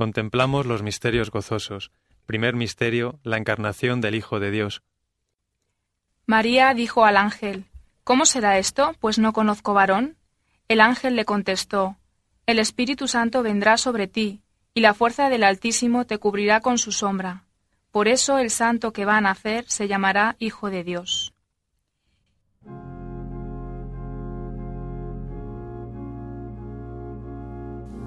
Contemplamos los misterios gozosos. Primer misterio, la encarnación del Hijo de Dios. María dijo al ángel, ¿Cómo será esto? Pues no conozco varón. El ángel le contestó, El Espíritu Santo vendrá sobre ti, y la fuerza del Altísimo te cubrirá con su sombra. Por eso el santo que va a nacer se llamará Hijo de Dios.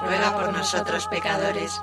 ruega por nosotros pecadores,